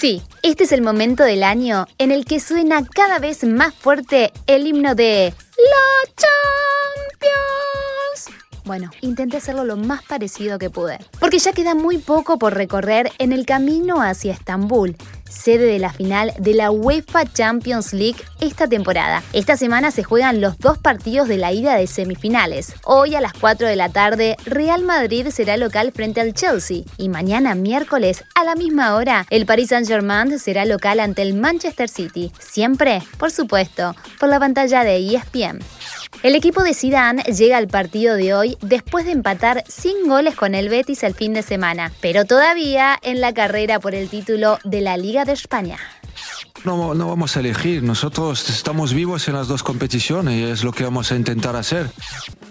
Sí, este es el momento del año en el que suena cada vez más fuerte el himno de La Champions. Bueno, intenté hacerlo lo más parecido que pude, porque ya queda muy poco por recorrer en el camino hacia Estambul sede de la final de la UEFA Champions League esta temporada. Esta semana se juegan los dos partidos de la ida de semifinales. Hoy a las 4 de la tarde, Real Madrid será local frente al Chelsea y mañana miércoles a la misma hora, el Paris Saint-Germain será local ante el Manchester City. Siempre, por supuesto, por la pantalla de ESPN. El equipo de Zidane llega al partido de hoy después de empatar sin goles con el Betis el fin de semana, pero todavía en la carrera por el título de la Liga de España. No, no vamos a elegir, nosotros estamos vivos en las dos competiciones y es lo que vamos a intentar hacer.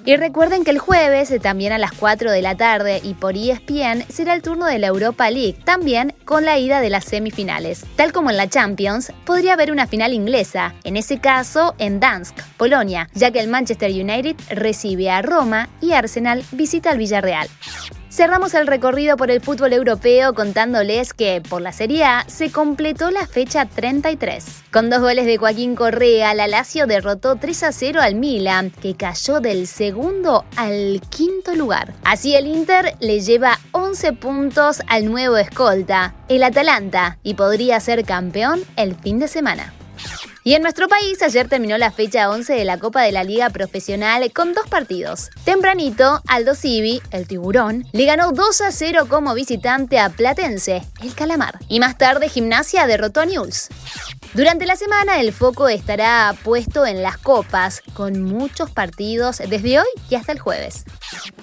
Y recuerden que el jueves, también a las 4 de la tarde y por ESPN, será el turno de la Europa League, también con la ida de las semifinales. Tal como en la Champions, podría haber una final inglesa, en ese caso en Dansk, Polonia, ya que el Manchester United recibe a Roma y Arsenal visita al Villarreal. Cerramos el recorrido por el fútbol europeo contándoles que por la Serie A se completó la fecha 33. Con dos goles de Joaquín Correa, la Lazio derrotó 3 a 0 al Milan, que cayó del segundo al quinto lugar. Así el Inter le lleva 11 puntos al nuevo escolta, el Atalanta, y podría ser campeón el fin de semana. Y en nuestro país ayer terminó la fecha 11 de la Copa de la Liga Profesional con dos partidos. Tempranito, Aldo Civi, el tiburón, le ganó 2 a 0 como visitante a Platense, el calamar. Y más tarde Gimnasia derrotó a News. Durante la semana el foco estará puesto en las copas, con muchos partidos desde hoy y hasta el jueves.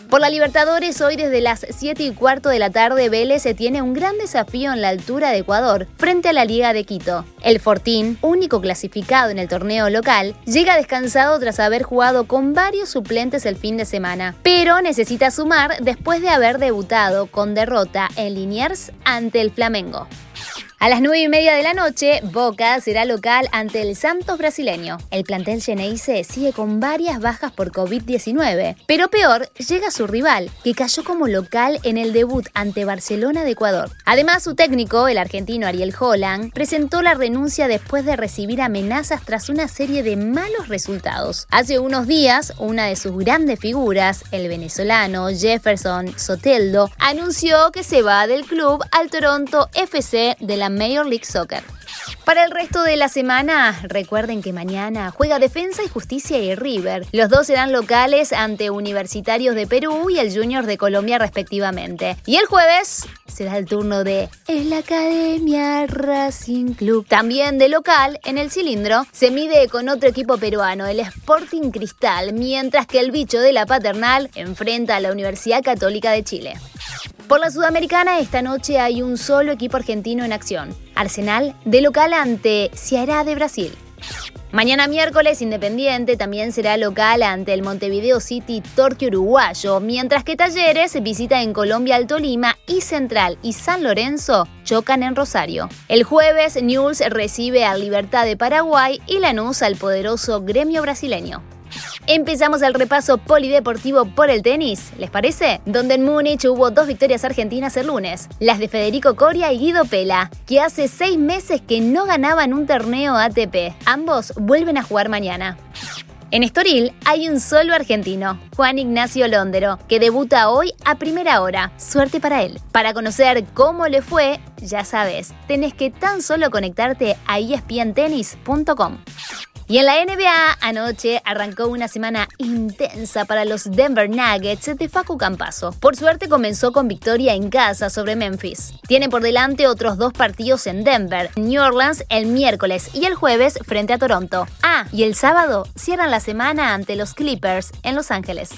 Por la Libertadores, hoy desde las 7 y cuarto de la tarde, Vélez tiene un gran desafío en la altura de Ecuador, frente a la Liga de Quito. El Fortín, único clasificado en el torneo local, llega descansado tras haber jugado con varios suplentes el fin de semana, pero necesita sumar después de haber debutado con derrota en Liniers ante el Flamengo. A las 9 y media de la noche, Boca será local ante el Santos brasileño. El plantel Geneise sigue con varias bajas por COVID-19, pero peor llega su rival, que cayó como local en el debut ante Barcelona de Ecuador. Además, su técnico, el argentino Ariel Holland, presentó la renuncia después de recibir amenazas tras una serie de malos resultados. Hace unos días, una de sus grandes figuras, el venezolano Jefferson Soteldo, anunció que se va del club al Toronto FC de la Major League Soccer. Para el resto de la semana, recuerden que mañana juega Defensa y Justicia y River. Los dos serán locales ante Universitarios de Perú y el Junior de Colombia respectivamente. Y el jueves será el turno de el Academia Racing Club. También de local, en el cilindro, se mide con otro equipo peruano, el Sporting Cristal, mientras que el bicho de la paternal enfrenta a la Universidad Católica de Chile. Por la Sudamericana, esta noche hay un solo equipo argentino en acción. Arsenal de local ante Ceará de Brasil. Mañana miércoles, Independiente también será local ante el Montevideo City Torque Uruguayo, mientras que Talleres visita en Colombia al Tolima y Central y San Lorenzo chocan en Rosario. El jueves, News recibe a Libertad de Paraguay y Lanús al poderoso gremio brasileño. Empezamos el repaso polideportivo por el tenis, ¿les parece? Donde en Múnich hubo dos victorias argentinas el lunes, las de Federico Coria y Guido Pela, que hace seis meses que no ganaban un torneo ATP. Ambos vuelven a jugar mañana. En Estoril hay un solo argentino, Juan Ignacio Londero, que debuta hoy a primera hora. Suerte para él. Para conocer cómo le fue, ya sabes, tenés que tan solo conectarte a espntennis.com. Y en la NBA anoche arrancó una semana intensa para los Denver Nuggets de Facu Campaso. Por suerte comenzó con victoria en casa sobre Memphis. Tiene por delante otros dos partidos en Denver, New Orleans el miércoles y el jueves frente a Toronto. Ah, y el sábado cierran la semana ante los Clippers en Los Ángeles.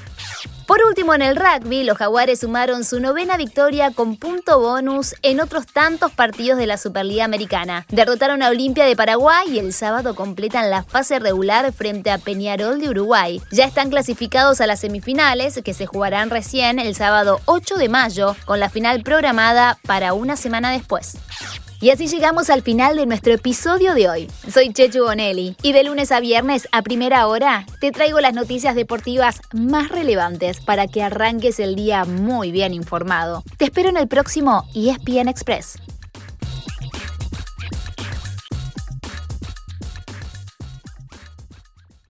Por último, en el rugby, los jaguares sumaron su novena victoria con punto bonus en otros tantos partidos de la Superliga Americana. Derrotaron a Olimpia de Paraguay y el sábado completan la fase regular frente a Peñarol de Uruguay. Ya están clasificados a las semifinales, que se jugarán recién el sábado 8 de mayo, con la final programada para una semana después. Y así llegamos al final de nuestro episodio de hoy. Soy Chechu Bonelli y de lunes a viernes a primera hora te traigo las noticias deportivas más relevantes para que arranques el día muy bien informado. Te espero en el próximo ESPN Express.